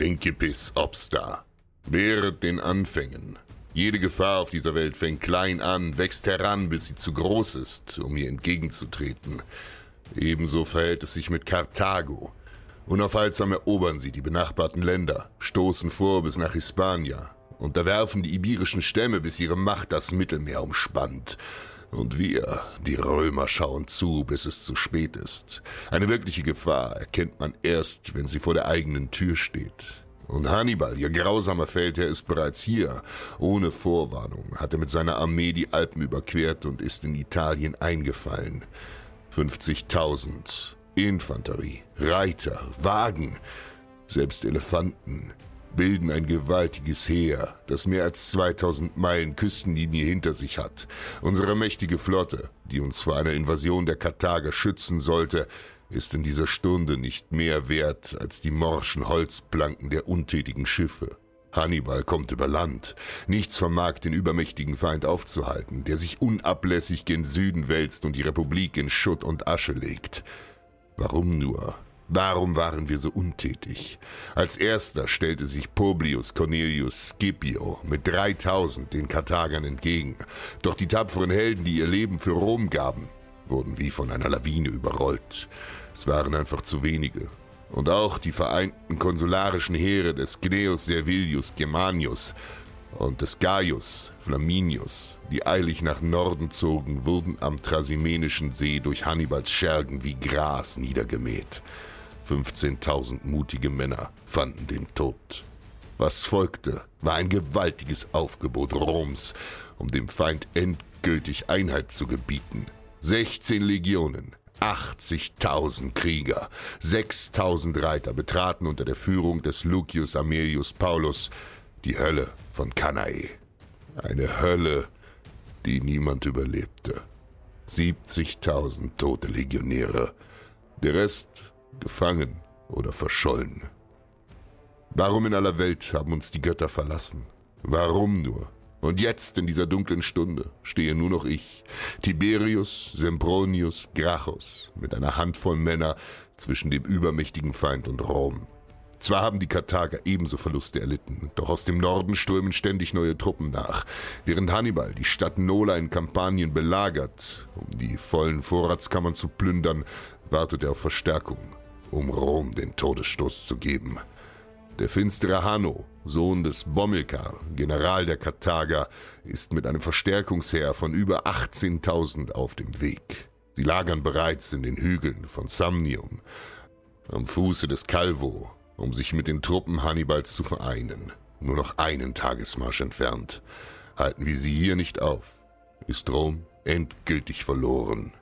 Principis obsta. Wehret den Anfängen. Jede Gefahr auf dieser Welt fängt klein an, wächst heran, bis sie zu groß ist, um ihr entgegenzutreten. Ebenso verhält es sich mit Karthago. Unaufhaltsam erobern sie die benachbarten Länder, stoßen vor bis nach Hispania, unterwerfen die ibirischen Stämme, bis ihre Macht das Mittelmeer umspannt. Und wir, die Römer, schauen zu, bis es zu spät ist. Eine wirkliche Gefahr erkennt man erst, wenn sie vor der eigenen Tür steht. Und Hannibal, ihr grausamer Feldherr, ist bereits hier. Ohne Vorwarnung hat er mit seiner Armee die Alpen überquert und ist in Italien eingefallen. 50.000 Infanterie, Reiter, Wagen, selbst Elefanten bilden ein gewaltiges Heer, das mehr als 2000 Meilen Küstenlinie hinter sich hat. Unsere mächtige Flotte, die uns vor einer Invasion der Karthager schützen sollte, ist in dieser Stunde nicht mehr wert als die morschen Holzplanken der untätigen Schiffe. Hannibal kommt über Land. Nichts vermag den übermächtigen Feind aufzuhalten, der sich unablässig gen Süden wälzt und die Republik in Schutt und Asche legt. Warum nur? Warum waren wir so untätig? Als erster stellte sich Publius Cornelius Scipio mit 3000 den Karthagern entgegen. Doch die tapferen Helden, die ihr Leben für Rom gaben, wurden wie von einer Lawine überrollt. Es waren einfach zu wenige. Und auch die vereinten konsularischen Heere des Gnaeus Servilius Germanius und des Gaius Flaminius, die eilig nach Norden zogen, wurden am Trasimenischen See durch Hannibals Schergen wie Gras niedergemäht. 15.000 mutige Männer fanden den Tod. Was folgte, war ein gewaltiges Aufgebot Roms, um dem Feind endgültig Einheit zu gebieten. 16 Legionen, 80.000 Krieger, 6.000 Reiter betraten unter der Führung des Lucius Amelius Paulus die Hölle von Cannae. Eine Hölle, die niemand überlebte. 70.000 tote Legionäre, der Rest gefangen oder verschollen. Warum in aller Welt haben uns die Götter verlassen? Warum nur? Und jetzt, in dieser dunklen Stunde, stehe nur noch ich, Tiberius Sempronius Gracchus, mit einer Handvoll Männer zwischen dem übermächtigen Feind und Rom. Zwar haben die Karthager ebenso Verluste erlitten, doch aus dem Norden strömen ständig neue Truppen nach. Während Hannibal die Stadt Nola in Kampanien belagert, um die vollen Vorratskammern zu plündern, wartet er auf Verstärkung, um Rom den Todesstoß zu geben. Der finstere Hanno, Sohn des Bomilkar, General der Karthager, ist mit einem Verstärkungsheer von über 18.000 auf dem Weg. Sie lagern bereits in den Hügeln von Samnium, am Fuße des Calvo, um sich mit den Truppen Hannibals zu vereinen. Nur noch einen Tagesmarsch entfernt. Halten wir sie hier nicht auf, ist Rom endgültig verloren.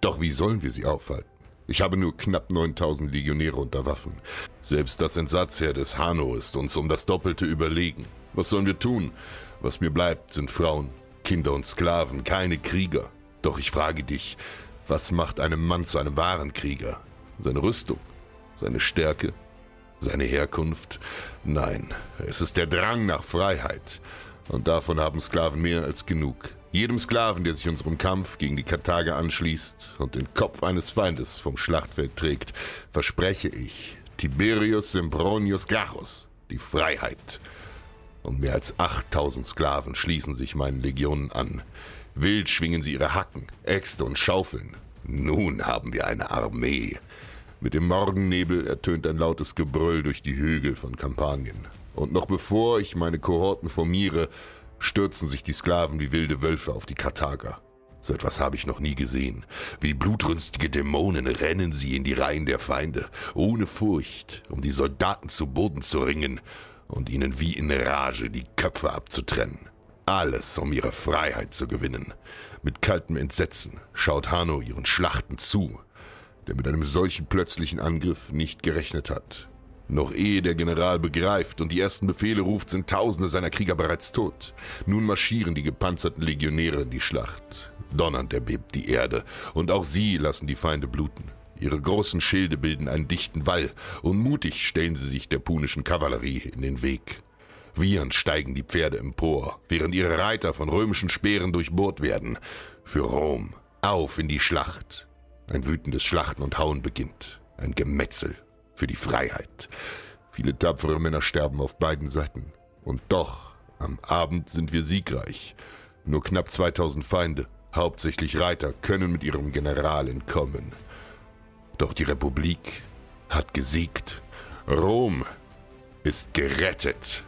Doch wie sollen wir sie aufhalten? Ich habe nur knapp 9000 Legionäre unter Waffen. Selbst das Entsatzheer des Hanno ist uns um das Doppelte überlegen. Was sollen wir tun? Was mir bleibt, sind Frauen, Kinder und Sklaven, keine Krieger. Doch ich frage dich, was macht einem Mann zu einem wahren Krieger? Seine Rüstung? Seine Stärke? Seine Herkunft? Nein, es ist der Drang nach Freiheit. Und davon haben Sklaven mehr als genug. Jedem Sklaven, der sich unserem Kampf gegen die Karthager anschließt und den Kopf eines Feindes vom Schlachtfeld trägt, verspreche ich Tiberius Sempronius Gracchus die Freiheit. Und mehr als 8000 Sklaven schließen sich meinen Legionen an. Wild schwingen sie ihre Hacken, Äxte und Schaufeln. Nun haben wir eine Armee. Mit dem Morgennebel ertönt ein lautes Gebrüll durch die Hügel von Kampanien. Und noch bevor ich meine Kohorten formiere, stürzen sich die Sklaven wie wilde Wölfe auf die Karthager. So etwas habe ich noch nie gesehen. Wie blutrünstige Dämonen rennen sie in die Reihen der Feinde, ohne Furcht, um die Soldaten zu Boden zu ringen und ihnen wie in Rage die Köpfe abzutrennen. Alles, um ihre Freiheit zu gewinnen. Mit kaltem Entsetzen schaut Hanno ihren Schlachten zu, der mit einem solchen plötzlichen Angriff nicht gerechnet hat. Noch ehe der General begreift und die ersten Befehle ruft, sind Tausende seiner Krieger bereits tot. Nun marschieren die gepanzerten Legionäre in die Schlacht. Donnernd erbebt die Erde, und auch sie lassen die Feinde bluten. Ihre großen Schilde bilden einen dichten Wall, und mutig stellen sie sich der punischen Kavallerie in den Weg. Wiehernd steigen die Pferde empor, während ihre Reiter von römischen Speeren durchbohrt werden. Für Rom, auf in die Schlacht. Ein wütendes Schlachten und Hauen beginnt. Ein Gemetzel für die Freiheit. Viele tapfere Männer sterben auf beiden Seiten. Und doch, am Abend sind wir siegreich. Nur knapp 2000 Feinde, hauptsächlich Reiter, können mit ihrem General entkommen. Doch die Republik hat gesiegt. Rom ist gerettet.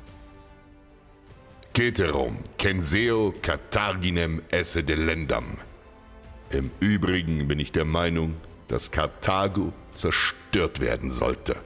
Ceterum, censeo Carthaginem esse delendam. Im Übrigen bin ich der Meinung, dass Karthago zerstört werden sollte.